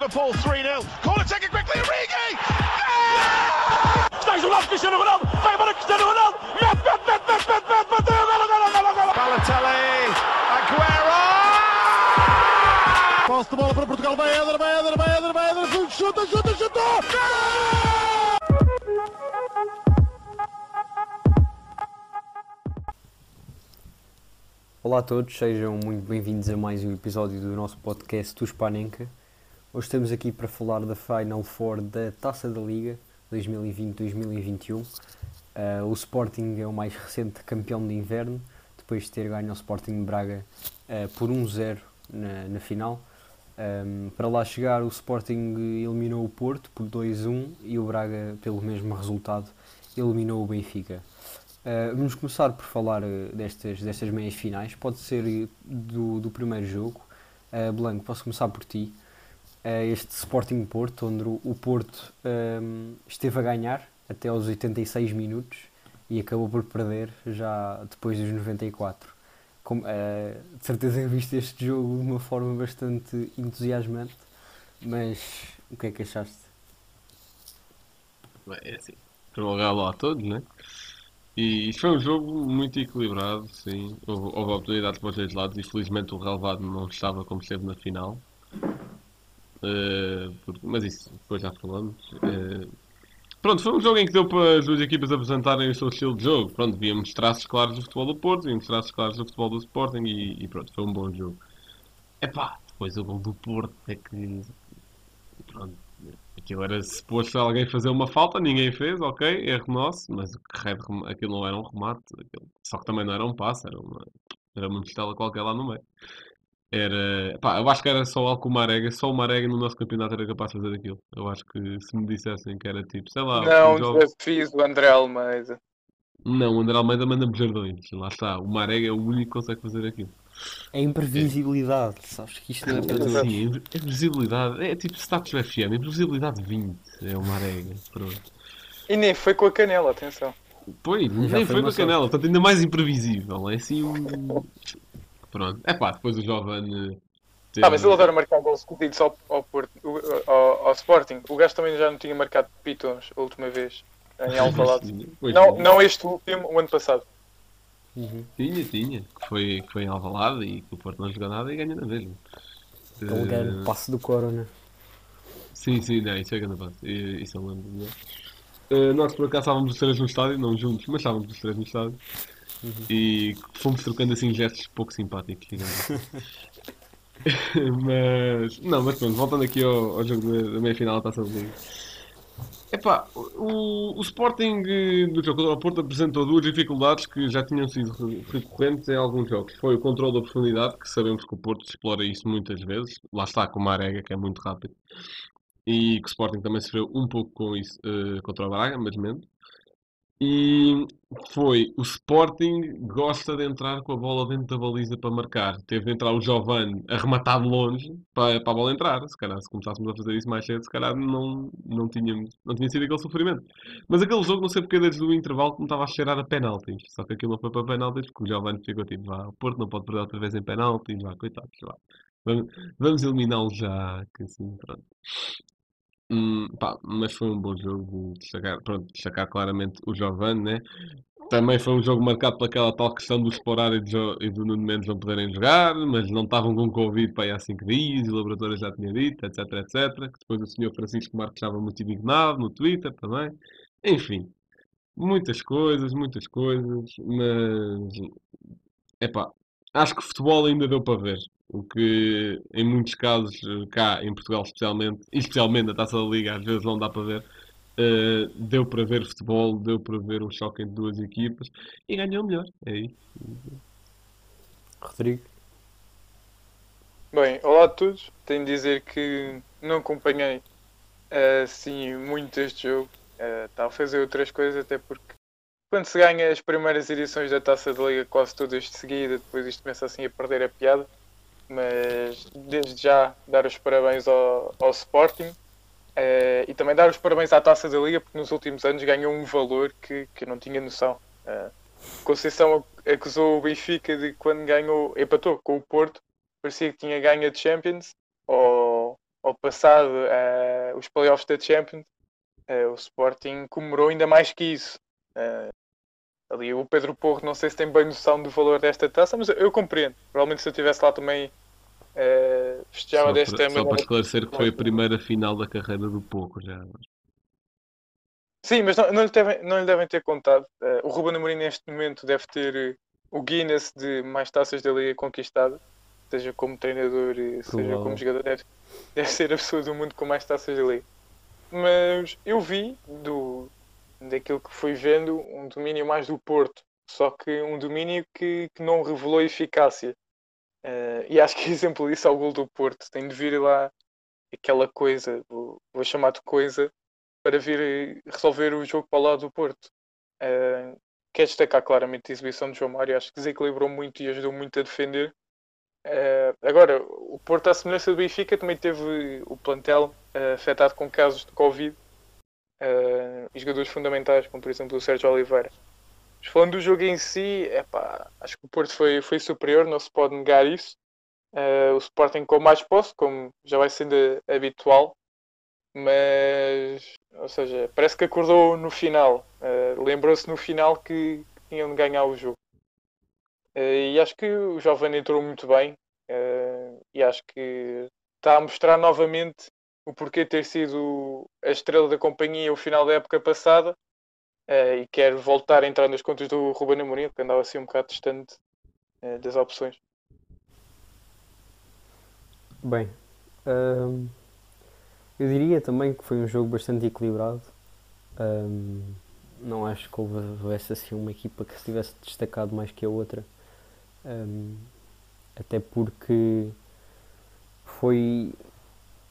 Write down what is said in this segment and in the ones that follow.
Liverpool 3-0. Corner taken quickly, Origi! Stays on Cristiano Ronaldo, Olá a todos, sejam muito bem-vindos a mais um episódio do nosso podcast do Spanenka. Hoje estamos aqui para falar da Final Four da Taça da Liga 2020-2021. Uh, o Sporting é o mais recente campeão de inverno, depois de ter ganho ao Sporting de Braga uh, por 1-0 na, na, final. Um, para lá chegar, o Sporting eliminou o Porto por 2-1 e o Braga, pelo mesmo resultado, eliminou o Benfica. Uh, vamos começar por falar uh, destas, destas meias finais. Pode ser do, do primeiro jogo. Uh, Blanco, posso começar por ti. este Sporting Porto, onde o, Porto esteve a ganhar até aos 86 minutos e acabou por perder já depois dos 94. Com, de certeza que viste este jogo de uma forma bastante entusiasmante, mas o que é que achaste? Bem, é assim, lá a todos, né? E foi um jogo muito equilibrado, sim. Houve, houve oportunidades para os dois lados e felizmente o relevado não estava como esteve na final. Uh, porque, mas isso depois já falamos. Uh, pronto, foi um jogo em que deu para as duas equipas apresentarem o seu estilo de jogo. Pronto, víamos traços claros do futebol do Porto, víamos traços claros do futebol do Sporting e, e pronto, foi um bom jogo. Epá, depois o gol do Porto é que. Pronto, Aquilo era suposto alguém fazer uma falta, ninguém fez, ok, erro nosso, mas aquilo não era um remate, aquilo, só que também não era um passe, era uma, era uma mistela qualquer lá no meio. Era, pá, eu acho que era só o Alcomarega, só o Marega no nosso campeonato era capaz de fazer aquilo. Eu acho que se me dissessem que era tipo, sei lá. Não, um fiz o André Almeida. Não, o André Almeida manda bujardões, lá está. O Marega é o único que consegue fazer aquilo. É imprevisibilidade, é. sabes que isto não é para todos. Sim, imprevisibilidade. É tipo status FM, imprevisibilidade 20. É uma arega. Pronto. E nem foi com a canela, atenção. Pois, nem foi, foi com a canela, portanto ainda mais imprevisível. É assim um. Pronto. É pá, depois o Jovem. Teve... Ah, mas ele adora marcar gols escondidos ao, ao, Porto, ao, ao, Sporting. O gajo também já não tinha marcado pitons a última vez em Alvalade. não, não este último, o ano passado. Uhum. Tinha, tinha. Que foi, que foi em Alvalade e que o Porto não jogou nada e ganha na mesma. Então, uh... grande passe do Corona. Sim, sim, não, isso é grande passe. Isso eu lembro. Né? Uh, nós por acaso estávamos os três no estádio, não juntos, mas estávamos os três no estádio. Uhum. E fomos trocando assim gestos pouco simpáticos, assim. mas, não, mas pronto, voltando aqui ao, ao jogo da meia-final da Taça do Liga. Epá, o, o Sporting do jogo contra o Porto apresentou duas dificuldades que já tinham sido recorrentes em alguns jogos. Foi o controle da profundidade, que sabemos que o Porto explora isso muitas vezes. Lá está com o Marega, que é muito rápido. E que o Sporting também sofreu um pouco com isso uh, contra o Braga, mas menos. E foi o Sporting gosta de entrar com a bola dentro da baliza para marcar. Teve de entrar o Giovanni a rematar de longe para, para a bola entrar. Se calhar, se começássemos a fazer isso mais cedo, se calhar não, não, tínhamos, não tinha sido aquele sofrimento. Mas aquele jogo, não sei porque, desde o intervalo, me estava a cheirar a penaltis. Só que aquilo não foi para penaltis, porque o Giovanni ficou tipo, vá, o Porto não pode perder outra vez em penaltis, vá, coitados, vá. Vamos, vamos eliminá-lo já, que assim, pronto. Hum, pá, mas foi um bom jogo, destacar, pronto, destacar claramente o Giovanni, né? Também foi um jogo marcado pelaquela tal questão do Sporar e do, e do Nuno Mendes não poderem jogar, mas não estavam com Covid para aí há 5 dias, o laboratório já tinha dito, etc, etc. Depois o senhor Francisco Marques estava muito indignado no Twitter também. Enfim, muitas coisas, muitas coisas, mas... Epá, acho que futebol ainda deu para ver. O que em muitos casos, eh, cá em Portugal especialmente, e especialmente na Taça da Liga, às vezes não dá para ver. Uh, deu para ver futebol, deu para ver um choque entre duas equipas e ganhou melhor. É isso. Rodrigo. Bem, olá a todos. Tenho de dizer que não acompanhei assim muito este jogo. Uh, estava a fazer outras coisas, até porque quando se ganha as primeiras edições da Taça da Liga quase todas de seguida, depois isto começa assim a perder a piada mas desde já dar os parabéns ao, ao Sporting uh, e também dar os parabéns à Taça da Liga, porque nos últimos anos ganhou um valor que, que eu não tinha noção. Uh, Conceição acusou o Benfica de quando ganhou, empatou com o Porto, parecia que tinha ganho a Champions ou, ou passado eh, os playoffs da Champions, o Sporting comemorou ainda mais que isso. Eh, ali o Pedro Porro, não sei se tem bem noção do valor desta taça, mas eu, eu compreendo. Provavelmente se eu estivesse lá também eh, festejava desta para, só para esclarecer que foi a primeira final da carreira do Pouco já. Sim, mas não, não, lhe devem, não lhe devem ter contado. Eh, o Ruben Amorim neste momento deve ter eh, o Guinness de mais taças da Liga conquistadas, seja como treinador e seja Provável. como jogador, deve, deve ser a pessoa do mundo com mais taças da Liga. Mas eu vi do, daquilo que fui vendo um domínio mais do Porto, só que um domínio que, que não revelou eficácia. Eh, e acho que exemplo disso é o gol do Porto. Tem de vir lá aquela coisa, vou, vou chamar de coisa, para vir eh, resolver o jogo para o lado do Porto. Uh, quer destacar claramente a exibição de João Mário, acho que desequilibrou muito e ajudou muito a defender. Uh, agora, o Porto, à semelhança do Benfica, também teve o plantel uh, afetado com casos de Covid uh, jogadores fundamentais, como por exemplo o Sérgio Oliveira. Mas falando do jogo em si, epá, acho que o Porto foi, foi superior, não se pode negar isso. Uh, o Sporting com mais posse, como já vai sendo habitual, mas, ou seja, parece que acordou no final. Uh, Lembrou-se no final que tinham de ganhar o jogo. Uh, e acho que o Jovem entrou muito bem e acho que está a mostrar novamente o porquê ter sido a estrela da companhia o final da época passada e quer voltar a entrar nas contas do Ruben Amorim, que andava assim um bocado distante das opções. Bem, eu diria também que foi um jogo bastante equilibrado. Não acho que houve- houvesse assim uma equipa que se tivesse destacado mais que a outra. Até porque foi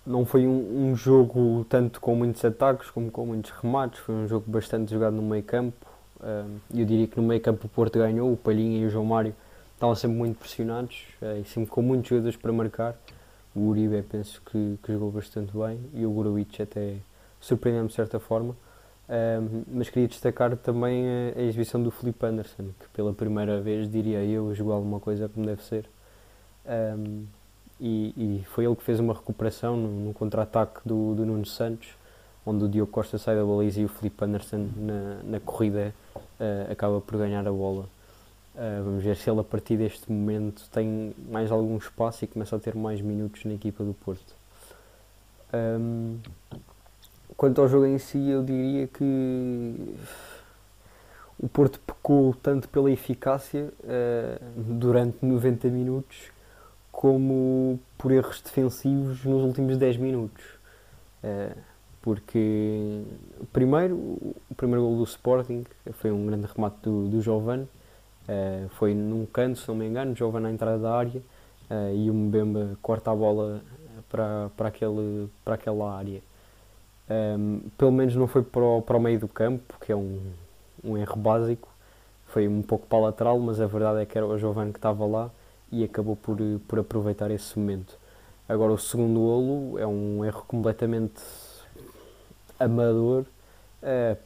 não foi um, um jogo tanto com muitos ataques como com muitos remates, foi um jogo bastante jogado no meio campo. Eu diria que no meio campo o Porto ganhou, o Palhinha e o João Mário estavam sempre muito pressionados eh, e sempre com muitos jogadores para marcar. O Uribe penso que, que jogou bastante bem e o Guruic até surpreendeu-me de certa forma. Mas queria destacar também a, a exibição do Felipe Anderson, que pela primeira vez, diria eu, jogou alguma coisa como deve ser. E, e foi ele que fez uma recuperação no, no contra-ataque do, do Nuno Santos, onde o Diogo Costa sai da baliza e o Felipe Anderson na, na corrida ah, acaba por ganhar a bola. Ah, vamos ver se ele a partir deste momento tem mais algum espaço e começa a ter mais minutos na equipa do Porto. Ahm, quanto ao jogo em si, eu diria que o Porto pecou tanto pela eficácia ah, durante 90 minutos como por erros defensivos nos últimos 10 minutos. Ah, porque primeiro o primeiro gol do Sporting foi um grande remate do, do Uh, foi num canto, se não me engano, Jovem na entrada da área uh, e o Mbemba corta a bola para, para, aquele, para aquela área. Um, pelo menos não foi para o, para o meio do campo, que é um, um erro básico. Foi um pouco para a lateral, mas a verdade é que era o Jovem que estava lá e acabou por, por aproveitar esse momento. Agora, o segundo golo é um erro completamente amador, uh,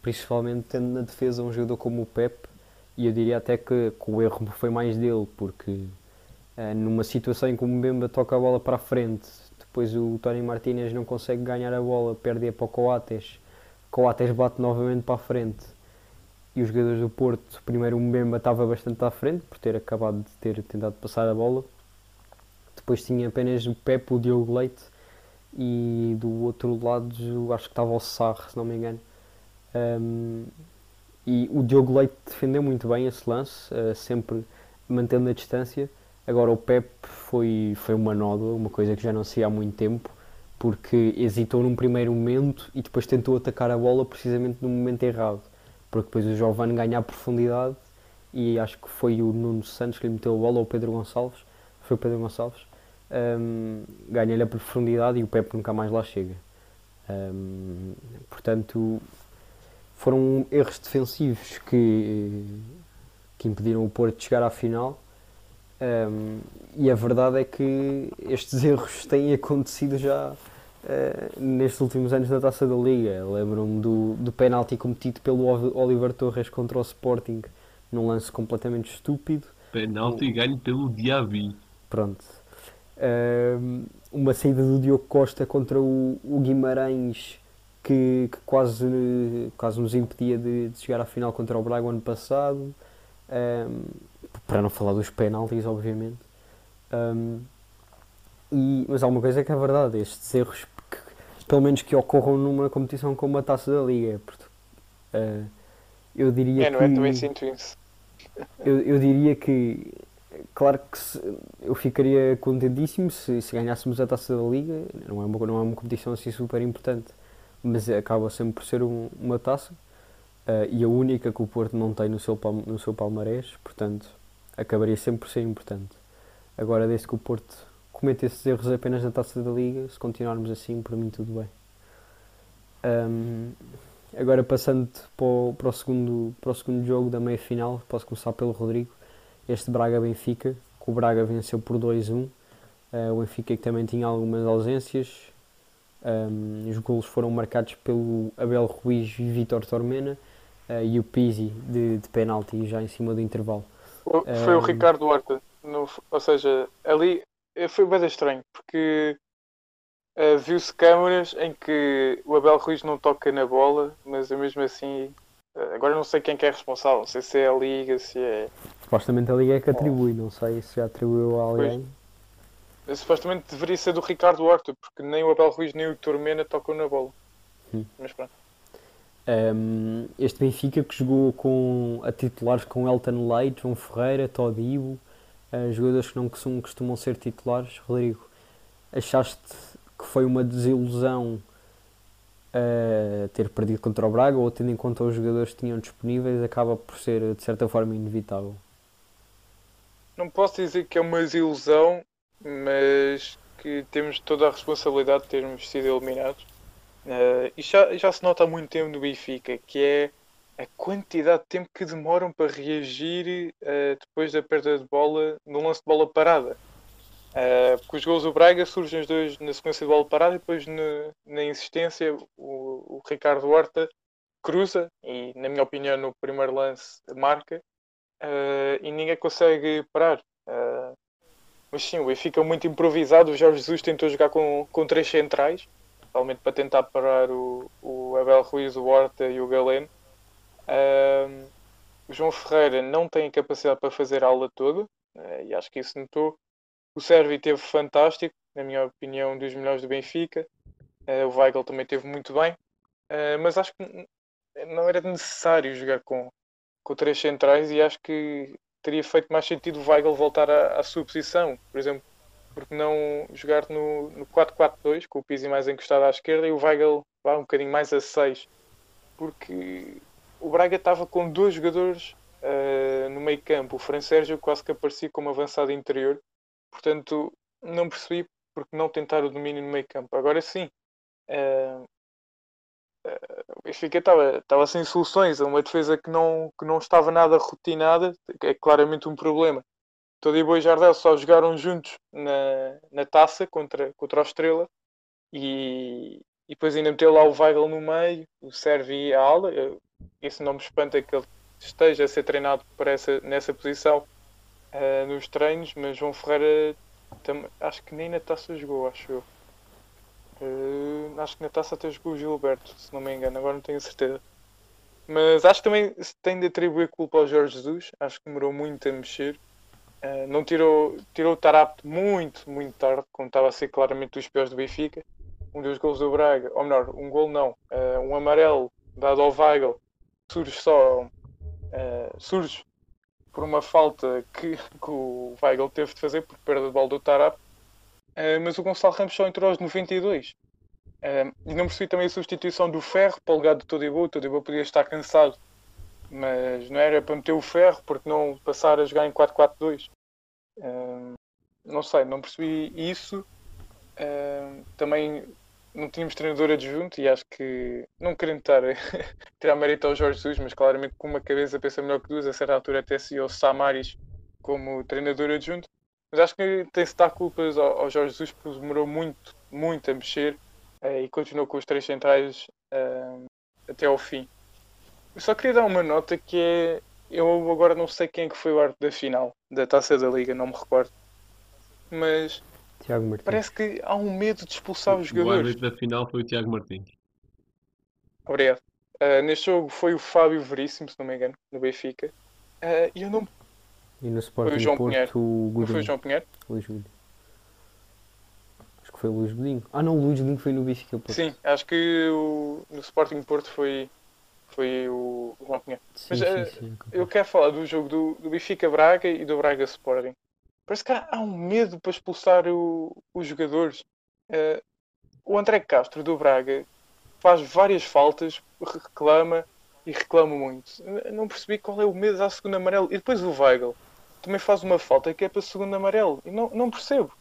principalmente tendo na defesa um jogador como o Pepe e eu diria até que, que o erro foi mais dele, porque uh, numa situação em que o Mbemba toca a bola para a frente, depois o Tony Martinez não consegue ganhar a bola, perde-a para o Coates, Coates bate novamente para a frente e os jogadores do Porto, primeiro o Mbemba estava bastante à frente por ter acabado de ter tentado passar a bola, depois tinha apenas o Pepe, o Diogo Leite e do outro lado acho que estava o Sarre, se não me engano. Um, e o Diogo Leite defendeu muito bem esse lance, uh, sempre mantendo a distância. Agora o Pep foi, foi uma nódoa, uma coisa que já não se há muito tempo, porque hesitou num primeiro momento e depois tentou atacar a bola precisamente no momento errado. Porque depois o Giovanni ganha a profundidade e acho que foi o Nuno Santos que lhe meteu a bola, ou o Pedro Gonçalves, foi o Pedro Gonçalves, um, ganha-lhe a profundidade e o Pep nunca mais lá chega. Um, portanto, foram erros defensivos que, que impediram o Porto de chegar à final. Um, e a verdade é que estes erros têm acontecido já uh, nestes últimos anos na taça da Liga. Lembro-me do, do penalti cometido pelo Oliver Torres contra o Sporting num lance completamente estúpido. Penalti ganho pelo Diaby. Pronto. Ahm, uma saída do Diogo Costa contra o, o Guimarães que, que quase, quase nos impedia de, de chegar à final contra o Braga ano passado. Ahm, para não falar dos penaltis, obviamente. Ahm, e, mas há uma coisa que é verdade, estes erros pelo menos que ocorram numa competição como a Taça da Liga. Ah, eu diria É, não que é? Também sinto isso. eu, eu diria que, claro que se- eu ficaria contentíssimo se, se ganhássemos a taça da Liga. Não é, uma, não é uma competição assim super importante, mas acaba sempre por ser um- uma taça eh, e a única que o Porto não tem no seu, no seu palmarés, portanto, acabaria sempre por ser importante. Agora, desde que o Porto cometa esses erros apenas na taça da Liga, se continuarmos assim, para mim tudo bem. Ahm, agora passando para o, para, o segundo, para o segundo jogo da meia final, posso começar pelo Rodrigo. Este Braga-Benfica, que o Braga venceu por 2-1. Eh, o Benfica que também tinha algumas ausências. Ahm, os golos foram marcados pelo Abel Ruiz e Vítor Tormena eh, e o Pizzi de, de penalti já em cima do intervalo. O- Foi o Ehm. Ricardo Horta. no- ou seja, ali foi bem estranho, porque eh, viu-se câmaras em que o Abel Ruiz não toca na bola, mas eu mesmo assim. eh, agora não sei quem que é responsável, não sei se é a Liga, se é. Supostamente a Liga é que atribui, não sei se já atribuiu a alguém. eh, Supostamente deveria ser do Ricardo Horta, porque nem o Abel Ruiz nem o Tormena tocam na bola. Hum. Mas pronto. Um, este Benfica que jogou com a titulares com Elton Leite, João Ferreira, Todibo, uh, jogadores que não costumam, ser titulares. Rodrigo, achaste que foi uma desilusão uh, ter perdido contra o Braga ou tendo em conta os jogadores que tinham disponíveis acaba por ser de certa forma inevitável? Não posso dizer que é uma desilusão, mas que temos toda a responsabilidade de termos sido eliminados. Eh, e já, já se nota há muito tempo no Benfica, que é a quantidade de tempo que demoram para reagir eh, depois da perda de bola no lance de bola parada. Eh, porque os gols do Braga surgem os dois na sequência de bola parada e depois na, na insistência o, o Ricardo Horta cruza e, na minha opinião, no primeiro lance marca eh, e ninguém consegue parar. Mas sim, o Benfica é muito improvisado. O Jorge Jesus tentou jogar com, com três centrais, provavelmente para tentar parar o, o Abel Ruiz, o Horta e o Galeno. O João Ferreira não tem capacidade para fazer a aula toda, eh, e acho que isso notou. O Servi teve fantástico, na minha opinião, um dos melhores do Benfica. Eh, o Weigl também teve muito bem, Eh, mas acho que não era necessário jogar com, com três centrais e acho que teria feito mais sentido o Weigl voltar à, à sua posição, por exemplo, porque não jogar no, no 4-4-2 com o Pizzi mais encostado à esquerda e o Weigl vá um bocadinho mais a 6 porque o Braga estava com dois jogadores eh, no meio campo, o Fran Sérgio quase que aparecia como avançado interior, portanto não percebi porque não tentar o domínio no meio campo. Agora sim, eh, eh, o Benfica estava, sem soluções, uma defesa que não, que não estava nada rotinada, é claramente um problema. Todibo e Jardel só jogaram juntos na, na taça contra, contra o Estrela e, e depois ainda meteu lá o Weigl no meio, o Servi e a ala. Isso não me espanta que ele esteja a ser treinado para essa, nessa posição eh, nos treinos, mas João Ferreira tam- acho que nem na taça jogou, acho eu. Eh, acho que na taça até jogou o Gilberto, se não me engano, agora não tenho certeza. Mas acho que também se tem de atribuir culpa ao Jorge Jesus, acho que demorou muito a mexer. Eh, não tirou, tirou o Tarapte muito, muito tarde, quando estava a ser claramente dos piores do Benfica. Um dos gols do Braga, ou melhor, um gol não, eh, um amarelo dado ao Weigl, surge só, eh, surge por uma falta que, que o Weigl teve de fazer por perda de bola do Tarapte. Eh, mas o Gonçalo Ramos só entrou aos 92. Eh, e não percebi também a substituição do Ferro para o lugar do Todibo. O Todibo podia estar cansado, mas não era para meter o Ferro, porque não passar a jogar em 4-4-2. Eh, não sei, não percebi isso. Também não tínhamos treinador adjunto e acho que, não querendo estar a tirar mérito ao Jorge Jesus, mas claramente com uma cabeça pensa melhor que duas, a certa altura até se o Samaris como treinador adjunto. Mas acho que tem-se de dar culpas ao, ao Jorge Jesus porque demorou muito, muito a mexer eh, e continuou com os três centrais eh, até ao fim. Eu só queria dar uma nota que é. Eu agora não sei quem é que foi o árbitro da final da taça da Liga, não me recordo. Mas Tiago Martins. Parece que há um medo de expulsar os O jogadores. árbitro da final foi o Tiago Martins. Obrigado. Ah, neste jogo foi o Fábio Veríssimo, se não me engano, no Benfica. Ah, E eu não. E no Sporting João Porto, Pinheiro. o Não foi o João Pinheiro? Luís Godinho. Acho que foi o Luís Godinho. Ah não, o Luís Godinho foi no Benfica. Porto. Sim, acho que o, no Sporting Porto foi, foi o João Pinheiro. sim, Mas, sim, eh, sim. Eu quero falar do jogo do, do Benfica Braga e do Braga Sporting. Parece que há, um medo para expulsar o- os jogadores. Eh, o André Castro do Braga faz várias faltas, reclama e reclama muito. Não percebi qual é o medo à segunda amarelo. E depois o Weigl também faz uma falta que é para segundo amarelo. E não, não percebo.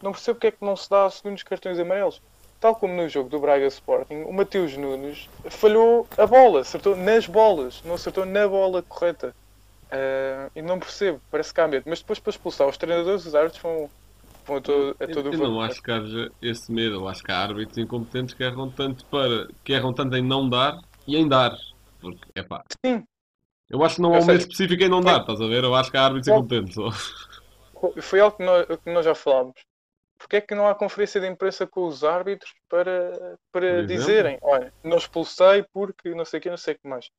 Não percebo porque é que não se dá segundos cartões amarelos. Tal como no jogo do Braga Sporting, o Mateus Nunes falhou a bola, acertou nas bolas, não acertou na bola correta. Ah, e não percebo, parece que há medo. Mas depois para expulsar os treinadores, os árbitros vão, vão a todo, a Eu, todo o eu não acho que haja esse medo. Eu acho que há árbitros incompetentes que erram tanto para que erram tanto em não dar e em dar. Porque, é pá. Sim. Eu acho que não há um medo específico em não dar, estás a ver? Eu acho que há árbitros Bom. incompetentes. Foi algo que nós, que nós já falámos. Porque é que não há conferência de imprensa com os árbitros para, para dizerem, olha, não expulsei porque não sei o que, não sei o que mais.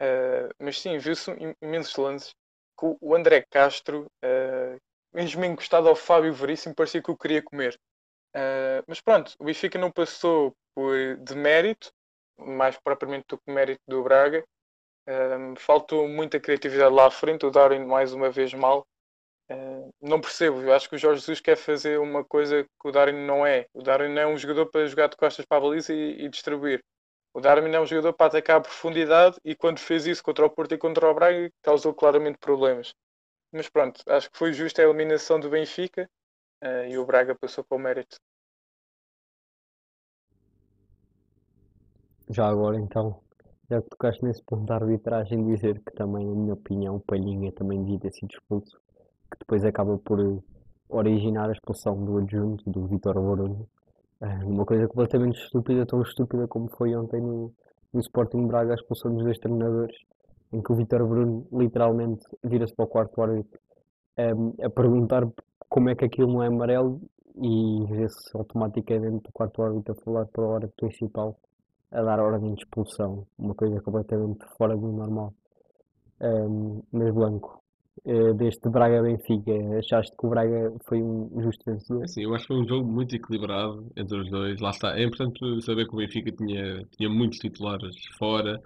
Ah, mas sim, viu-se im- imensos lances que o André Castro, uh, mesmo encostado ao Fábio Veríssimo, parecia que o queria comer. Ah, mas pronto, o Benfica não passou por de mérito, mais propriamente do que mérito do Braga. Faltou muita criatividade lá à frente, o Darwin mais uma vez mal. Uh, não percebo, eu acho que o Jorge Jesus quer fazer uma coisa que o Darwin não é. O Darwin não é um jogador para jogar de costas para a baliza e, e distribuir. O Darwin é um jogador para atacar a profundidade e quando fez isso contra o Porto e contra o Braga causou claramente problemas. Mas pronto, acho que foi justa a eliminação do Benfica uh, e o Braga passou para o mérito. Já agora então, já que tocaste nesse ponto da arbitragem, dizer que também, na minha opinião, o Palhinha também devia ter sido expulso, que depois acaba por eh, originar a expulsão do adjunto, do Vitor Bruno. Uma coisa completamente estúpida, tão estúpida como foi ontem no, no Sporting Braga a expulsão dos dois treinadores, em que o Vitor Bruno literalmente vira-se para o quarto árbitro a, a perguntar como é que aquilo não é amarelo e vê-se automaticamente o quarto árbitro a falar para o árbitro principal a dar ordem de expulsão, uma coisa completamente fora do normal. Um, mas Blanco, uh, deste Braga-Benfica, achaste que o Braga foi um justo vencedor? Assim, eu acho que foi um jogo muito equilibrado entre os dois. Lá está. É importante saber que o Benfica tinha, tinha muitos titulares fora.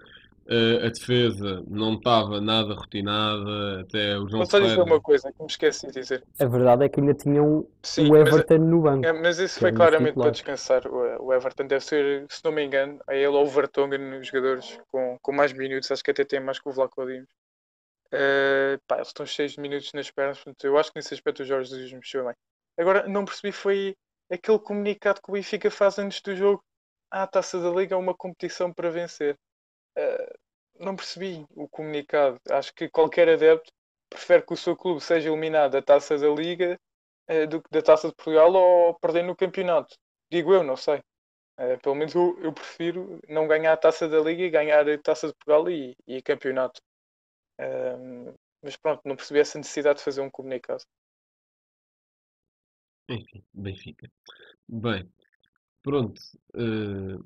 Uh, a defesa não estava nada rotinada, até o João Vou só dizer uma coisa que me esqueci de dizer. A verdade é que ainda tinham Sim, o mas- Everton no banco. É, mas isso foi é claramente titular. para descansar. O, o Everton deve ser, se não me engano, a ele ou o Vertonghen nos jogadores com, com mais minutos. Acho que até tem mais que o Vlaco Dimos. Eh, pá, eles estão cheios de minutos nas pernas. Portanto, eu acho que nesse aspecto o Jorge Jesus mexeu bem. Agora, não percebi foi aquele comunicado que o Benfica faz antes do jogo. Ah, a Taça da Liga é uma competição para vencer. Eh, não percebi o comunicado. Acho que qualquer adepto prefere que o seu clube seja eliminado da Taça da Liga eh, do que da Taça de Portugal ou perder no campeonato. Digo eu, não sei. Pelo menos eu, eu prefiro não ganhar a Taça da Liga e ganhar a Taça de Portugal e, e campeonato. Ehm, mas pronto, não percebi essa necessidade de fazer um comunicado. Enfim, Benfica. Bem, pronto. eh,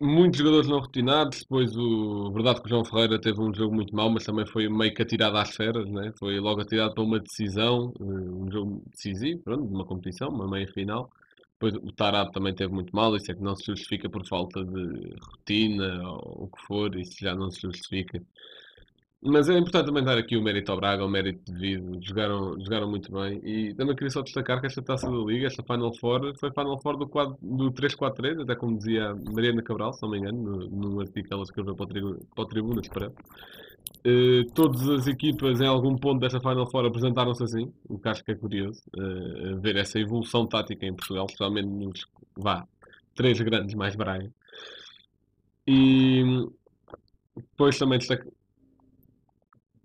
muitos jogadores não rotinados. Depois, o verdade que o João Ferreira teve um jogo muito mau, mas também foi meio que atirado às feras, né? Foi logo atirado para uma decisão, eh, um jogo decisivo, pronto, uma competição, uma meia final. Depois, o Tarab também teve muito mal. Isso é que não se justifica por falta de rotina ou o que for. Isso já não se justifica. Mas é importante também dar aqui o mérito ao Braga, o mérito devido. Jogaram, jogaram muito bem. E também queria só destacar que esta taça da Liga, esta Final Four, foi Final Four do, quadro- do 3-4-3, até como dizia Mariana Cabral, se não me engano, no, no artigo que ela escreveu para o, para o Tribuna Expresso. Eh, todas as equipas em algum ponto desta Final Four apresentaram-se assim, o que acho que é curioso, eh, ver essa evolução tática em Portugal, especialmente nos, vá, três grandes mais Braga. E depois também destacar.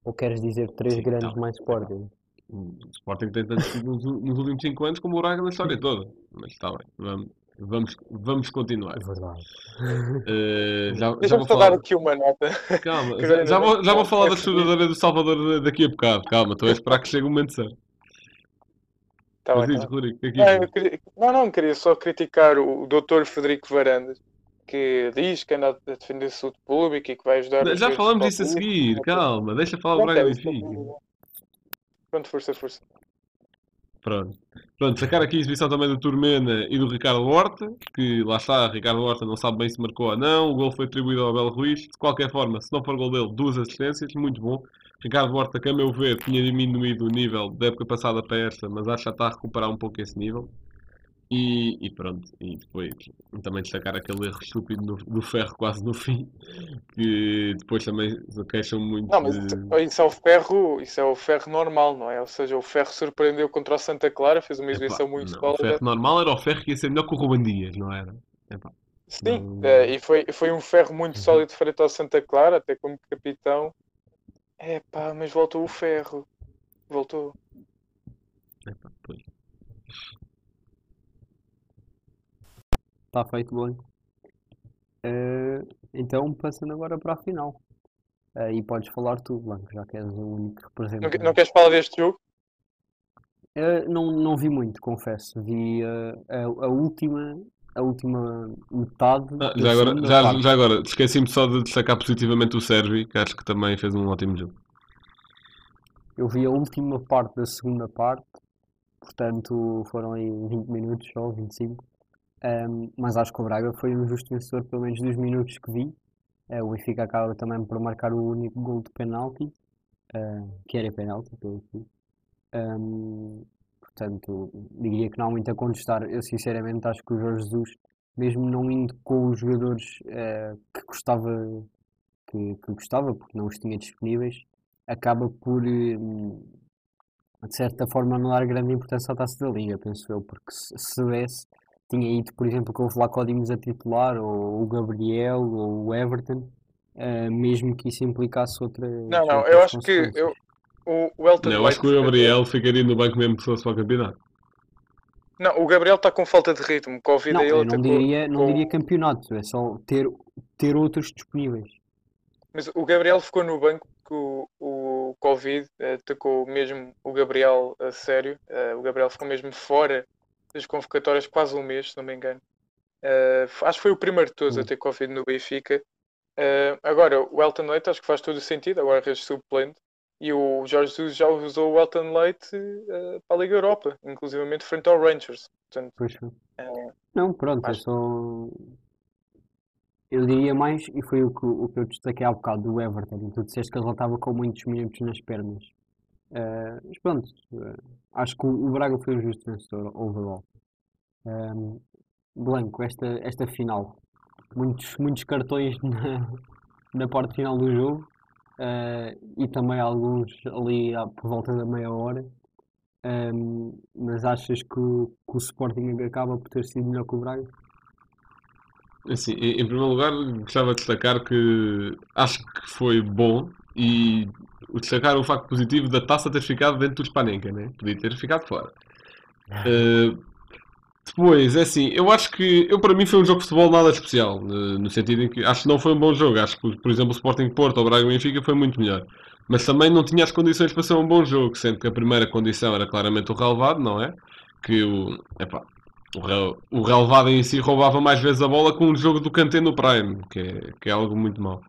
Ou queres dizer três Sim, grandes tá. mais Sporting? O Sporting tem tanto sido nos, nos últimos 5 anos como o Braga na história toda. Mas está bem, vamos, vamos, vamos continuar. É verdade. Eh, já, já Deixa-me vou só dar falar. aqui uma nota. Calma, já, já vou, já vou falar da feliz. estudadora do Salvador daqui a bocado. Calma, estou a esperar que chegue o momento certo. Tá bem, diz, tá. Rodrigo, é que Não, queria- não, não, queria só criticar o Dr. Frederico Varandas, que diz que anda a defender saúde pública e que vai ajudar Já falamos disso a seguir, calma, deixa falar o Braga é Benfica. Pronto, força, força. Pronto. Pronto, sacar aqui a exibição também do Turmena e do Ricardo Horta, que lá está, Ricardo Horta não sabe bem se marcou ou não, o gol foi atribuído ao Abel Ruiz, de qualquer forma, se não for gol dele, duas assistências, muito bom. Ricardo Horta, que a meu ver, tinha diminuído o nível da época passada para esta, mas acho que já está a recuperar um pouco esse nível. E, e pronto, e depois também destacar aquele erro estúpido no- do ferro quase no fim, que depois também queixam muito Não, mas de... isso- isso é o ferro, isso é o ferro normal, não é? Ou seja, o ferro surpreendeu contra o Santa Clara, fez uma Epá, exibição muito não, o sólida. ferro normal era o ferro que ia ser melhor que o Ruben Dias, não era? Epá. Sim, Não- eh, e foi, foi um ferro muito Uhum. sólido frente ao Santa Clara, até como capitão. É pá, mas voltou o ferro. Voltou. Epá, pois. Está feito bem. Eh, então, passando agora para a final. E podes falar tu, Blanco, já que és o único Não, representante. que- não queres falar deste jogo? Eh, não, não vi muito, confesso. Vi a, a última, a última metade Ah, já agora, já, parte. já agora, esqueci-me só de destacar positivamente o Sérgio, que acho que também fez um ótimo jogo. Eu vi a última parte da segunda parte, portanto foram aí 20 minutos só, 25. Ahm, mas acho que o Braga foi um justo vencedor, pelo menos dos minutos que vi. Eh, o Benfica acaba também por marcar o único gol de penalti, ah, que era penalti, pelo que. Ahm, portanto, diria que não há muito a contestar. Eu sinceramente acho que o Jorge Jesus, mesmo não indo com os jogadores eh, que gostava, que, que gostava, porque não os tinha disponíveis, acaba por, eh, de certa forma, não dar grande importância à taça da Liga, penso eu, porque se desse, tinha ido, por exemplo, com o Vlaco Dimos a titular, ou o Gabriel, ou o Everton, eh, mesmo que isso implicasse outra. Não, não, eu acho que eu, o, o Elton Não, eu acho que o Gabriel ficaria no banco mesmo que fosse para o campeonato. Não, o Gabriel está com falta de ritmo. Covid Não, a ele eu não atacou diria, não com- diria campeonato, é só ter, ter outros disponíveis. Mas o Gabriel ficou no banco que o, o Covid eh, atacou mesmo o Gabriel a sério. Eh, o Gabriel ficou mesmo fora das convocatórias quase um mês, se não me engano. F- acho que foi o primeiro de todos a Hum. ter Covid no Benfica. Eh, agora, o Elton Leite acho que faz todo o sentido, agora é suplente. E o Jorge Jesus já usou o Elton Leite eh, para a Liga Europa, inclusivamente frente ao Rangers. Portanto, Não, pronto, é Acho- só. Eu diria mais, e foi o que, o que eu destaquei há bocado do Everton. Tu disseste que ele estava com muitos minutos nas pernas. Eh, mas pronto, eh, acho que o, Braga foi o justo vencedor overall. Ehm, Blanco, esta, esta final, muitos, muitos cartões na, na parte final do jogo eh, e também alguns ali à- por volta da meia hora. Ehm, mas achas que, o- que o Sporting acaba por ter sido melhor que o Braga? Assim, em, primeiro lugar, gostava de destacar que acho que foi bom e destacar o facto positivo da taça ter ficado dentro do Spanenka, né? Podia ter ficado fora. Eh, depois, é assim, eu acho que eu para mim foi um jogo de futebol nada especial, eh, no sentido em que acho que não foi um bom jogo. Acho que, por exemplo, o Sporting Porto ou o Braga Benfica foi muito melhor. Mas também não tinha as condições para ser um bom jogo, sendo que a primeira condição era claramente o relevado, não é? Que o, epá, o, o relevado em si roubava mais vezes a bola com o jogo do Kanté no Prime, que é, que é algo muito mau.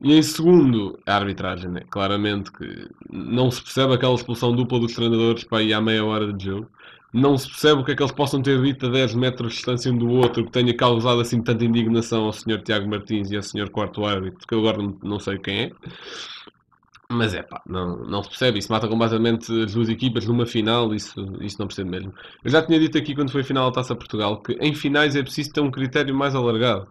E em segundo, a arbitragem, né? Claramente que não se percebe aquela expulsão dupla dos treinadores para ir à meia hora de jogo. Não se percebe o que é que eles possam ter dito a 10 metros de distância um do outro que tenha causado assim tanta indignação ao Sr. Tiago Martins e ao Sr. Quarto Árbitro, que eu agora não, sei quem é. Mas é pá, não, não se percebe. Isso mata completamente as duas equipas numa final. Isso, isso não percebo mesmo. Eu já tinha dito aqui quando foi a final da Taça Portugal que em finais é preciso ter um critério mais alargado.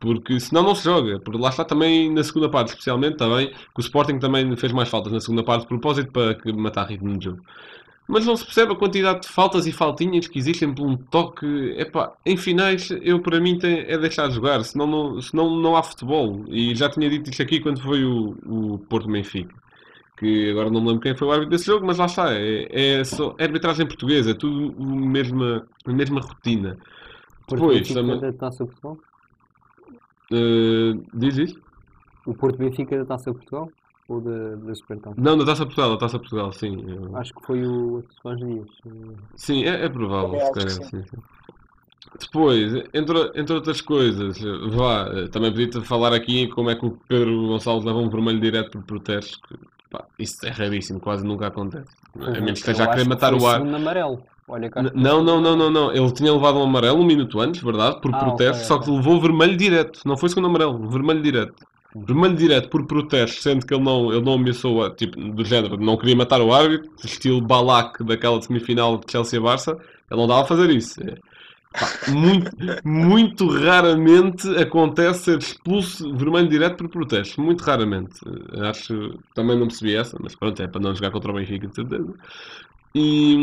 Porque senão não se joga. Porque lá está também na segunda parte, especialmente também, que o Sporting também fez mais faltas na segunda parte de propósito para que- matar ritmo de jogo. Mas não se percebe a quantidade de faltas e faltinhas que existem por um toque. Epá, em finais, eu para mim tem, é deixar de jogar, senão não, senão não há futebol. E já tinha dito isto aqui quando foi o, o Porto Benfica. Que agora não me lembro quem foi o árbitro desse jogo, mas lá está. É, é, só, é arbitragem portuguesa, é tudo a mesma, a mesma rotina. Depois, também- Taça Portugal? Eh, diz isso? O Porto Benfica da Taça Portugal? ou da, da Supertaça? Não, da Taça Portugal, da Taça Portugal, sim. Acho que foi o Sebastião Dias. Sim, é, é provável, se que calhar, sim, sim. Depois, entre, entre outras coisas, vá, eh, também podia falar aqui como é que o Pedro Gonçalves leva um vermelho direto por protestos. que, pá, isso é raríssimo, quase nunca acontece. A menos que esteja a querer que matar foi o ar. amarelo. Olha. N- Não, não, não, não, não. Ele tinha levado um amarelo um minuto antes, verdade? Por Ah, protesto, ok, só ok. que levou vermelho direto. Não foi segundo amarelo, vermelho direto. Hum. Vermelho direto por protesto, sendo que ele não, ele não ameaçou, a- tipo, do género, não queria matar o árbitro, estilo Balak daquela semifinal de Chelsea-Barça, ele não dava a fazer isso. É, muito, muito raramente acontece ser expulso vermelho direto por protesto. Muito raramente. Eh, Acho, também não percebi essa, mas pronto, é para não jogar contra o Benfica, de certeza. E,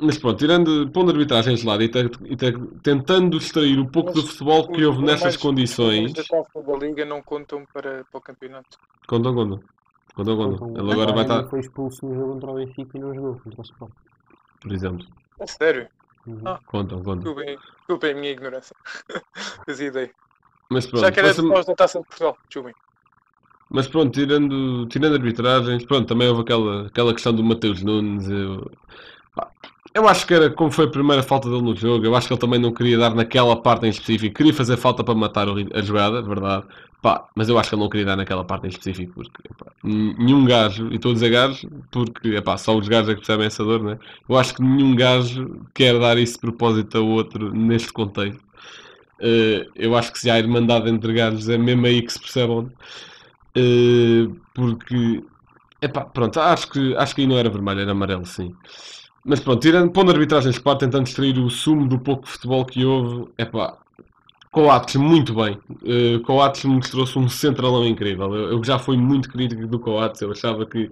mas pronto, tirando, pondo a arbitragem de lado e, te- e te- tentando extrair o pouco Mas do futebol que houve nessas condições. os da Taça da Liga não contam para, para o campeonato. Contam, contam. Contam, contam. Ele agora vai estar, foi expulso no jogo contra o Benfica e não jogou contra o Sport. por exemplo. A sério? Uhum. Ah. Contam, contam. Desculpem, desculpem a minha ignorância. Fazia ideia. Mas pronto, Já que era de passa-me- nós da Taça de Portugal. Desculpem. Mas pronto, tirando, tirando arbitragens, pronto, também houve aquela, aquela questão do Mateus Nunes. Eu, eu acho que era como foi a primeira falta dele no jogo. Eu acho que ele também não queria dar naquela parte em específico. Queria fazer falta para matar a jogada, verdade. Pá, mas eu acho que ele não queria dar naquela parte em específico. Porque nenhum gajo, e estou a dizer gajo porque epá, só os gajos é que percebem essa dor, né? Eu acho que nenhum gajo quer dar esse propósito a outro neste contexto. Eh, eu acho que se há irmandade entre gajos é mesmo aí que se percebem. Uh, porque epá, pronto, acho que, acho que aí não era vermelho, era amarelo, sim. Mas pronto, tirando, pondo arbitragens de parte, tentando extrair o sumo do pouco futebol que houve, epá, Coates muito bem. Uh, Coates mostrou-se um centralão incrível. Eu, eu já fui muito crítico do Coates, eu achava que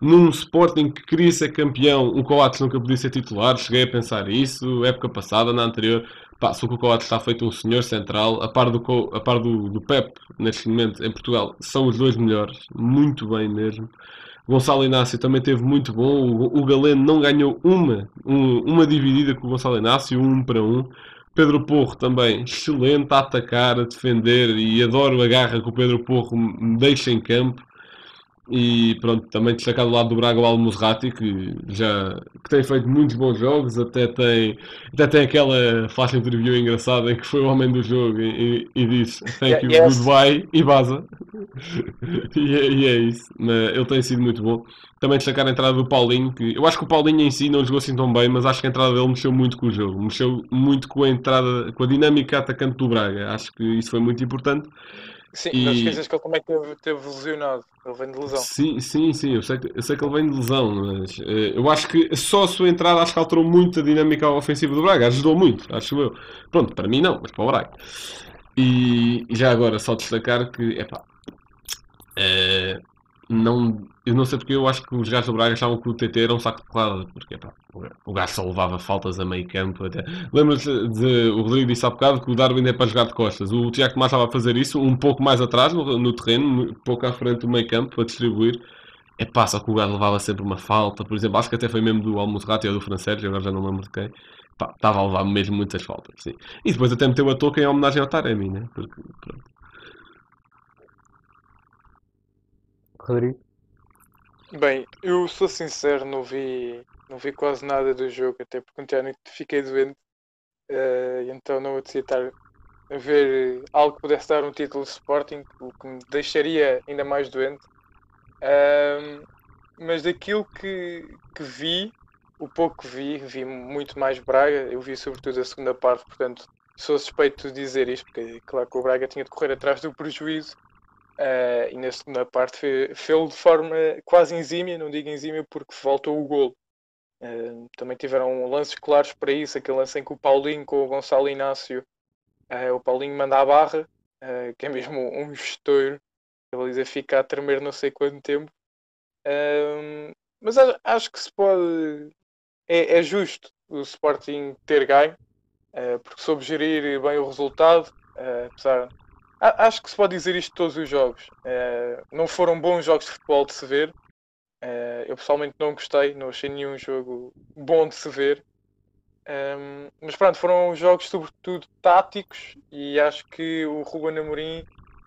num Sporting que queria ser campeão, o Coates nunca podia ser titular, cheguei a pensar isso, época passada, na anterior, pá, só que o Coates está feito um senhor central, a par do, Co- a par do, do Pep, neste momento, em Portugal, são os dois melhores, muito bem mesmo. Gonçalo Inácio também teve muito bom, o, o Galeno não ganhou uma, um- uma dividida com o Gonçalo Inácio, um para um. Pedro Porro também, excelente a atacar, a defender e adoro a garra que o Pedro Porro deixa em campo. E pronto, também destacar do lado do Braga o Almozrati, que já que tem feito muitos bons jogos, até tem, até tem aquela flash interview engraçada em que foi o homem do jogo e, e- e disse thank you, Yeah, yes. goodbye e vaza. e, é, e é isso, mas ele tem sido muito bom. Também destacar a entrada do Paulinho, que eu acho que o Paulinho em si não jogou assim tão bem, mas acho que a entrada dele mexeu muito com o jogo, mexeu muito com a entrada, com a dinâmica atacante do Braga. Acho que isso foi muito importante. Sim, E- não esqueças que ele também teve, teve lesionado. Ele vem de lesão. Sim, sim, sim, eu sei que, eu sei que ele vem de lesão, mas eh, eu acho que só a sua entrada acho que alterou muito a dinâmica ofensiva do Braga, ajudou muito, acho eu. Pronto, para mim não, mas para o Braga. E, e já agora só destacar que, epá, eh, não, eu não sei porque eu acho que os gajos do Braga achavam que o TT era um saco de porrada, porque epá, o ga- o gajo só levava faltas a meio campo. Até. Lembras-te de, o Rodrigo disse há bocado que o Darwin é para jogar de costas. O Tiago Tomás estava a fazer isso um pouco mais atrás no, no terreno, um pouco à frente do meio campo, para distribuir. É pá, só que o gajo levava sempre uma falta, por exemplo, acho que até foi mesmo do Almozrati ou do Francérgio, agora já não lembro de quem. Pá, estava a levar mesmo muitas faltas, sim. E depois até meteu a touca em homenagem ao Taremi, né? Porque, pronto. Rodrigo? Bem, eu sou sincero, não vi, não vi quase nada do jogo, até porque ontem à noite fiquei doente. e então não apetecia estar a ver algo que pudesse dar um título de Sporting, o que me deixaria ainda mais doente. Ahm, mas daquilo que, que vi, o pouco que vi, vi muito mais Braga. Eu vi sobretudo a segunda parte, portanto sou suspeito de dizer isto, porque claro que o Braga tinha de correr atrás do prejuízo. Eh, e na segunda parte fe- fez-lo de forma quase exímia, não digo exímia porque voltou o gol. Eh, também tiveram lances claros para isso, aquele lance em que o Paulinho com o Gonçalo Inácio, eh, o Paulinho manda a barra, que é mesmo um estouro, a baliza fica a tremer não sei quanto tempo. Ahm, mas acho que se pode. É, é justo o Sporting ter ganho, porque soube gerir bem o resultado. apesar, acho que se pode dizer isto de todos os jogos. Eh, não foram bons jogos de futebol de se ver. Eh, eu pessoalmente não gostei, não achei nenhum jogo bom de se ver. Ahm, mas pronto, foram jogos sobretudo táticos e acho que o Ruben Amorim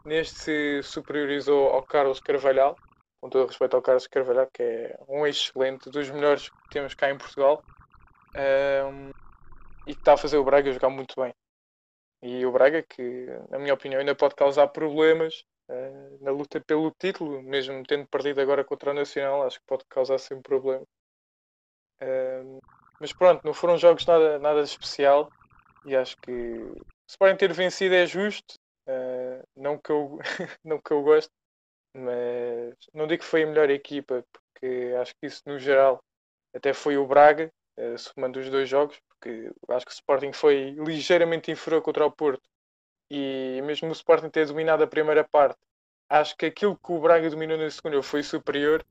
neste se superiorizou ao Carlos Carvalhal. com todo o respeito ao Carlos Carvalho, que é um excelente, dos melhores que temos cá em Portugal, ehm, e que está a fazer o Braga jogar muito bem. E o Braga, que na minha opinião ainda pode causar problemas eh, na luta pelo título, mesmo tendo perdido agora contra o Nacional, acho que pode causar sempre problema. Ehm, mas pronto, não foram jogos nada, nada de especial e acho que se podem ter vencido é justo, eh, não, que eu, não que eu gosto, mas não digo que foi a melhor equipa, porque acho que isso no geral até foi o Braga, uh, somando os dois jogos, porque acho que o Sporting foi ligeiramente inferior contra o Porto e mesmo o Sporting ter dominado a primeira parte, acho que aquilo que o Braga dominou na segunda foi superior,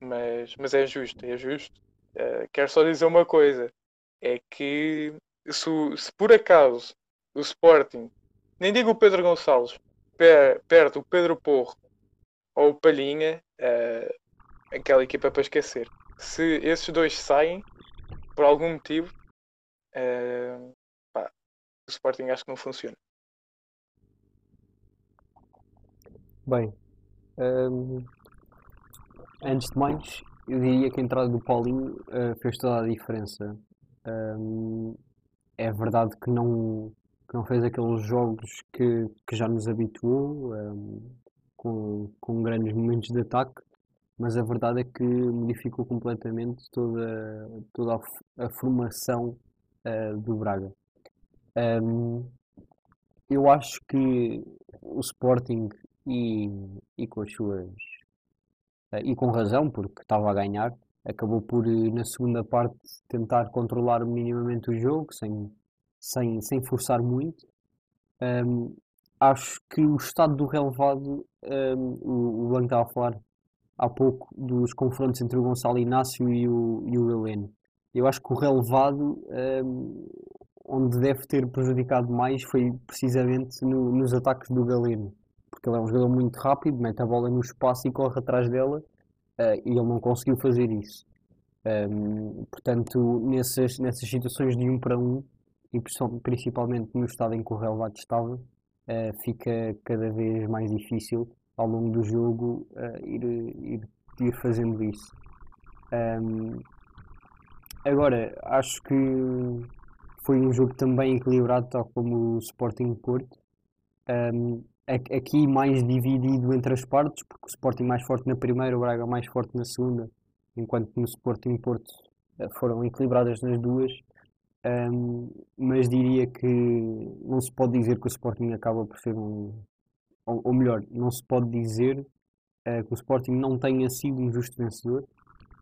mas, mas é justo, é justo. Uh, quero só dizer uma coisa: é que se, se por acaso o Sporting, nem digo o Pedro Gonçalves, per, perde o Pedro Porro ou o Palhinha, uh, aquela equipa para esquecer. Se esses dois saem, por algum motivo, uh, pá, o Sporting acho que não funciona. Bem, hum, antes de mais, eu diria que a entrada do Paulinho uh, fez toda a diferença. Hum, é verdade que não, que não fez aqueles jogos que, que já nos habituou, hum, com, com grandes momentos de ataque, mas a verdade é que modificou completamente toda, toda a, a formação uh, do Braga. Um, eu acho que o Sporting e, e com as suas uh, e com razão, porque estava a ganhar, acabou por na segunda parte tentar controlar minimamente o jogo sem, sem, sem forçar muito. Um, acho que o estado do relevado, um, o, o Blanco estava a falar há pouco dos confrontos entre o Gonçalo Inácio e o, e o Heleno. Eu acho que o relevado, um, onde deve ter prejudicado mais, foi precisamente no, nos ataques do Galeno, porque ele é um jogador muito rápido, mete a bola no espaço e corre atrás dela, uh, e ele não conseguiu fazer isso. Um, portanto, nessas, nessas situações de um para um, e principalmente no estado em que o relevado estava, uh, fica cada vez mais difícil ao longo do jogo uh, ir, ir, ir, fazendo isso. Um, agora, acho que foi um jogo também equilibrado, tal como o Sporting Porto. Um, aqui mais dividido entre as partes, porque o Sporting mais forte na primeira, o Braga mais forte na segunda, enquanto no Sporting Porto uh, foram equilibradas nas duas. Um, mas diria que não se pode dizer que o Sporting acaba por ser um. Ou, ou melhor, não se pode dizer uh, que o Sporting não tenha sido um justo vencedor,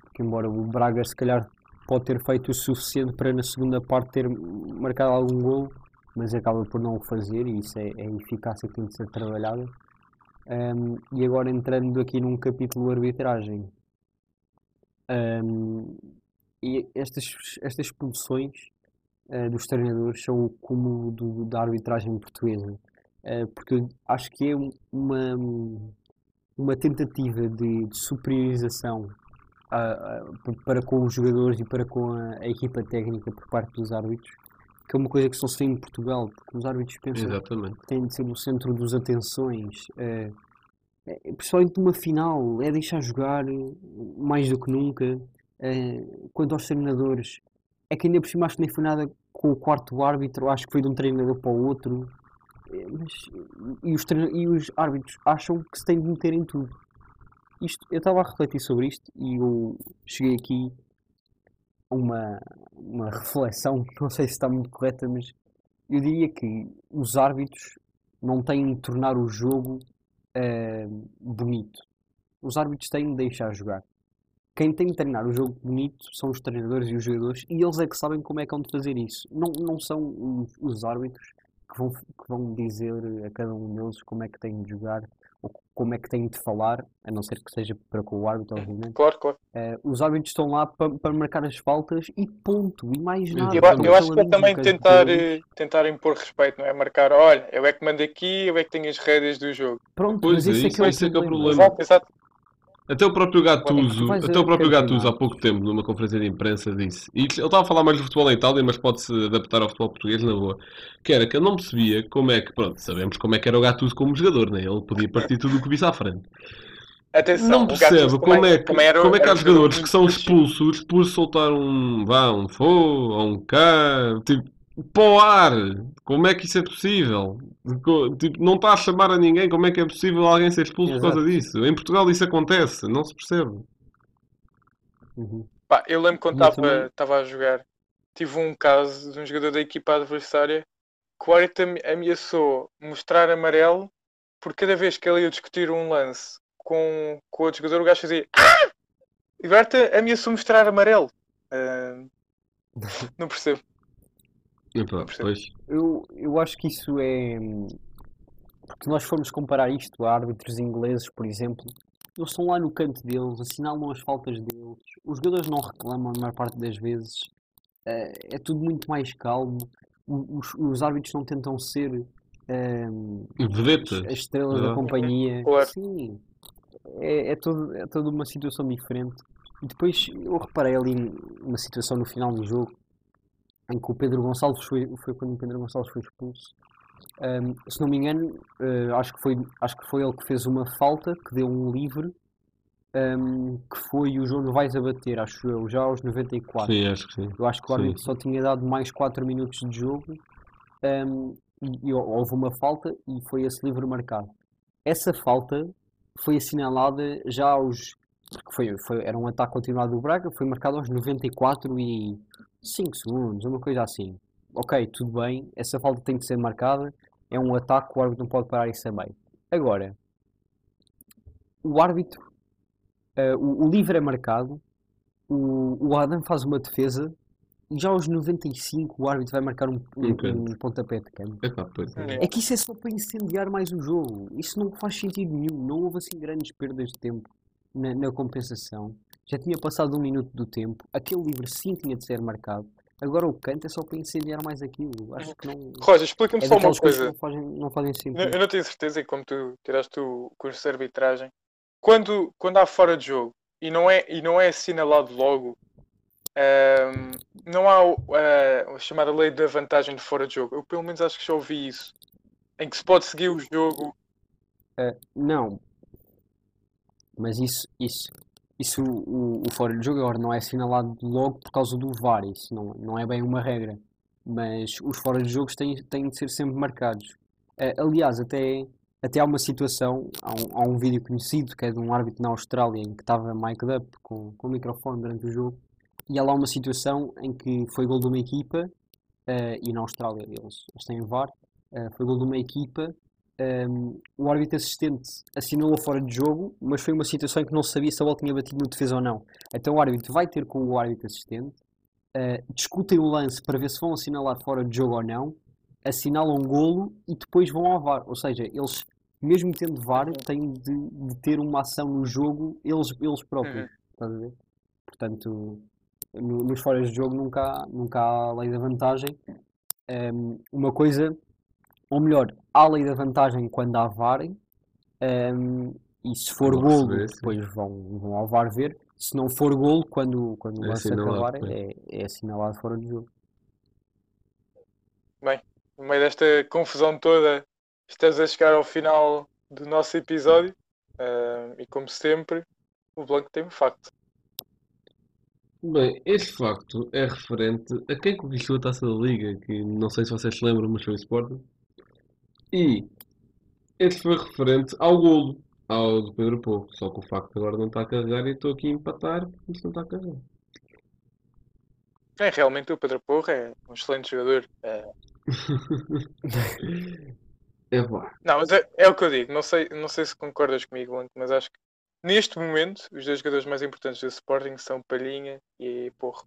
porque embora o Braga se calhar pode ter feito o suficiente para na segunda parte ter marcado algum gol, mas acaba por não o fazer e isso é, é a eficácia que tem de ser trabalhada. Um, e agora entrando aqui num capítulo arbitragem. Um, e estas, estas expulsões uh, dos treinadores são o cúmulo do, da arbitragem portuguesa. Uh, porque eu acho que é uma, uma tentativa de, de superiorização para com os jogadores e para com a, a, equipa técnica por parte dos árbitros, que é uma coisa que só se tem em Portugal, porque os árbitros pensam Exatamente. que têm de ser o centro das atenções. Uh, principalmente numa final, é deixar jogar mais do que nunca. Quanto aos treinadores, é que ainda por cima acho que nem foi nada com o quarto árbitro, acho que foi de um treinador para o outro. Mas, e, os e os árbitros acham que se tem de meter em tudo. Isto, eu estava a refletir sobre isto e eu cheguei aqui a uma, uma reflexão, não sei se está muito correta, mas eu diria que os árbitros não têm de tornar o jogo uh, bonito. Os árbitros têm de deixar jogar quem tem de treinar o jogo bonito são os treinadores e os jogadores e eles é que sabem como é que vão fazer isso. Não, não são os, os árbitros que vão, que vão dizer a cada um deles como é que têm de jogar ou como é que têm de falar, a não ser que seja para com o árbitro, obviamente. Claro, claro. Uh, os árbitros estão lá para, para marcar as faltas e ponto, e mais nada. Eu, eu acho que é também tentar, eh, tentar impor respeito, não é? Marcar, olha, eu é que mando aqui, eu é que tenho as rédeas do jogo. Pronto, pois mas é, esse é, isso, é, que é o problema. Exato, exato. Até o próprio Gattuso, até o próprio é, Gattuso há pouco tempo, numa conferência de imprensa, disse. E ele estava a falar mais do futebol na Itália, mas pode-se adaptar ao futebol português na boa. Que era que eu não percebia como é que, pronto, sabemos como é que era o Gattuso como jogador, né? Ele podia partir tudo o que visse à frente. Atenção, Não percebo como é que, também era- como é que há jogadores jogador que são expulsos por soltar um vá, um fo ou um cá, tipo, para o ar. Como é que isso é possível? Tipo, não está a chamar a ninguém, como é que é possível alguém ser expulso por causa Exato. disso? Em Portugal isso acontece, não se percebe. Uhum. Pá, eu lembro quando estava a jogar, tive um caso de um jogador da equipa adversária que o árbitro ame- ameaçou mostrar amarelo por cada vez que ele ia discutir um lance com, com outro jogador, o gajo fazia "Ah!" e o árbitro ameaçou mostrar amarelo. Ah, não percebo. Percebo. pois. Eu, eu acho que isso é. Porque se nós formos comparar isto a árbitros ingleses, por exemplo, eles estão lá no canto deles, assinalam as faltas deles, os jogadores não reclamam a maior parte das vezes, eh, é tudo muito mais calmo, os, os árbitros não tentam ser ehm, Vedetas. as estrelas da companhia. Claro. Sim, é, é, todo, é toda uma situação diferente. E depois eu reparei ali uma situação no final do jogo em que o Pedro Gonçalves foi, foi quando o Pedro Gonçalves foi expulso. Ahm, se não me engano, eh, acho, que foi, acho que foi ele que fez uma falta, que deu um livre, ahm, que foi o João Novaes a bater, acho eu, já aos 94. Sim, acho que sim. Eu acho que o árbitro só tinha dado mais 4 minutos de jogo hum, e, e houve uma falta e foi esse livre marcado. Essa falta foi assinalada já aos. Foi, foi, era um ataque continuado do Braga, foi marcado aos 94 e 5 segundos, uma coisa assim. Ok, tudo bem, essa falta tem que ser marcada, é um ataque, o árbitro não pode parar isso a meio. Agora, o árbitro, eh, o, o livre é marcado, o, o Adam faz uma defesa e já aos 95 o árbitro vai marcar um, um, Um um pontapé de é. É. É que isso é só para incendiar mais o jogo. Isso não faz sentido nenhum. Não houve assim grandes perdas de tempo na, na compensação. Já tinha passado um minuto do tempo. Aquele livre sim tinha de ser marcado. Agora o canto é só para incendiar mais aquilo. Acho que não. Roger, explica-me É só uma coisa. não fazem, não fazem Eu sentido. eu não tenho certeza, e como tu tiraste o curso de arbitragem, quando, quando há fora de jogo e não é, e não é assinalado logo, ahm, não há o- a, chamada lei da vantagem de fora de jogo. Eu pelo menos acho que já ouvi isso. Em que se pode seguir o jogo. Ah, não. Mas isso, isso, isso o, o fora de jogo agora não é assinalado logo por causa do VAR. Isso não, não é bem uma regra. Mas os fora de jogos têm, têm de ser sempre marcados. Ah, aliás, até, até há uma situação, há um, há um vídeo conhecido que é de um árbitro na Austrália em que estava mic'd up com, com o microfone durante o jogo. E há lá uma situação em que foi gol de uma equipa, ah, e na Austrália eles, eles têm VAR, ah, foi gol de uma equipa um, o árbitro assistente assinou fora de jogo, mas foi uma situação em que não sabia se a bola tinha batido no defesa ou não. Então o árbitro vai ter com o árbitro assistente, uh, discutem o lance para ver se vão assinalar fora de jogo ou não, assinalam um golo e depois vão ao VAR. Ou seja, eles, mesmo tendo VAR, têm de, de ter uma ação no jogo eles, eles próprios. Uhum. Portanto, no- nos fora de jogo nunca há, nunca há lei da vantagem. Um, uma coisa ou melhor, há lei da vantagem quando há VAR, ehm, e se for Vão golo, receber, sim. depois vão, vão ao VAR ver. Se não for golo, quando, quando o É lance acabar, é, é assinalado fora de jogo. No meio desta confusão toda, estamos a chegar ao final do nosso episódio. ahm, e como sempre, o Blanco tem um facto. Bem, este facto é referente a quem conquistou a taça da Liga, que não sei se vocês se lembram, mas foi o Sporting. E este foi referente ao golo, ao do Pedro Povo. Só que o facto agora não está a carregar e estou aqui a empatar, porque não está a carregar. É, realmente o Pedro Porra é um excelente jogador. é, É pá, Não, mas é, é o que eu digo. Não sei, não sei se concordas comigo, Blanco, mas acho que neste momento os dois jogadores mais importantes do Sporting são Palhinha e Porro.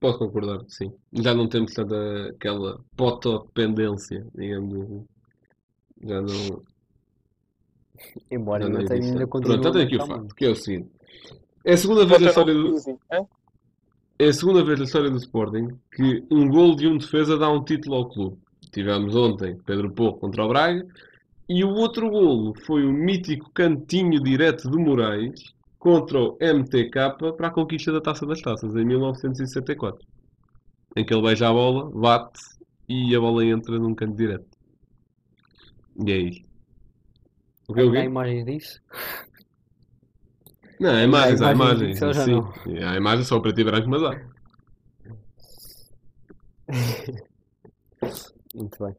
Posso concordar, sim. Já não temos tanta aquela potodependência, digamos assim. Já não. Embora já não ainda, tenha, ainda continue Pronto, tenho aqui o facto, que é o seguinte. É a segunda vez na história do. É a segunda vez na história do Sporting que um gol de um defesa dá um título ao clube. Tivemos ontem Pedro Porro contra o Braga e o outro golo foi o mítico cantinho direto de Moraes contra o MTK para a conquista da Taça das Taças em 1964. Em que ele beija a bola, bate e a bola entra num canto direto. E é isto. O que é o Há quê? imagens disso? Não, há imagens, há imagens. Pixel já Sim, não. há imagens só preto e branco, mas há. Muito bem.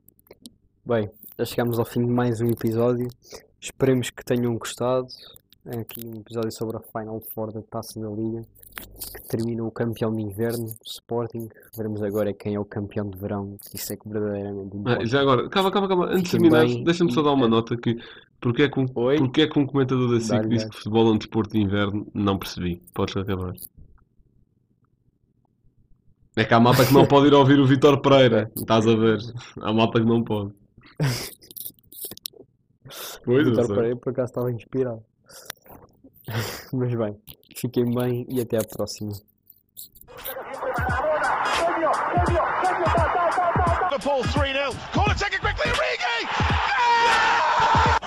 Bem, já chegamos ao fim de mais um episódio. Esperemos que tenham gostado. É aqui um episódio sobre a Final Four da Taça da Liga, que termina o campeão de inverno, Sporting. Veremos agora quem é o campeão de verão. Isso é que verdadeiramente Ah, importa. já agora, calma, calma, calma. Antes de terminar, deixa-me só dar uma nota que porque é que um, porque é que um comentador da SIC disse que futebol é um desporto de inverno, não percebi. Podes acabar. É que há malta que não pode ir ouvir o Vitor Pereira, estás a ver? Há malta que não pode. Pois, eu Vitor. Pereira por acaso estava inspirado. Mas bem, fiquem bem e até à próxima. Liverpool 3 0. Corner taken quickly. Origi!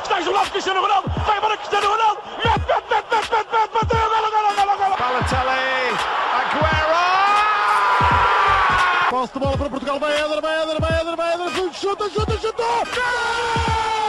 Está isolado Cristiano Ronaldo. Vai embora Cristiano Ronaldo. Mete, mete, mete, mete, mete, mete, bateu. Golo, golo, golo, golo. Balotelli. Aguero! Posse de bola para Portugal. Vai Éder, vai Éder, vai Éder, vai Éder. Chuta, chuta, chuta. Gol!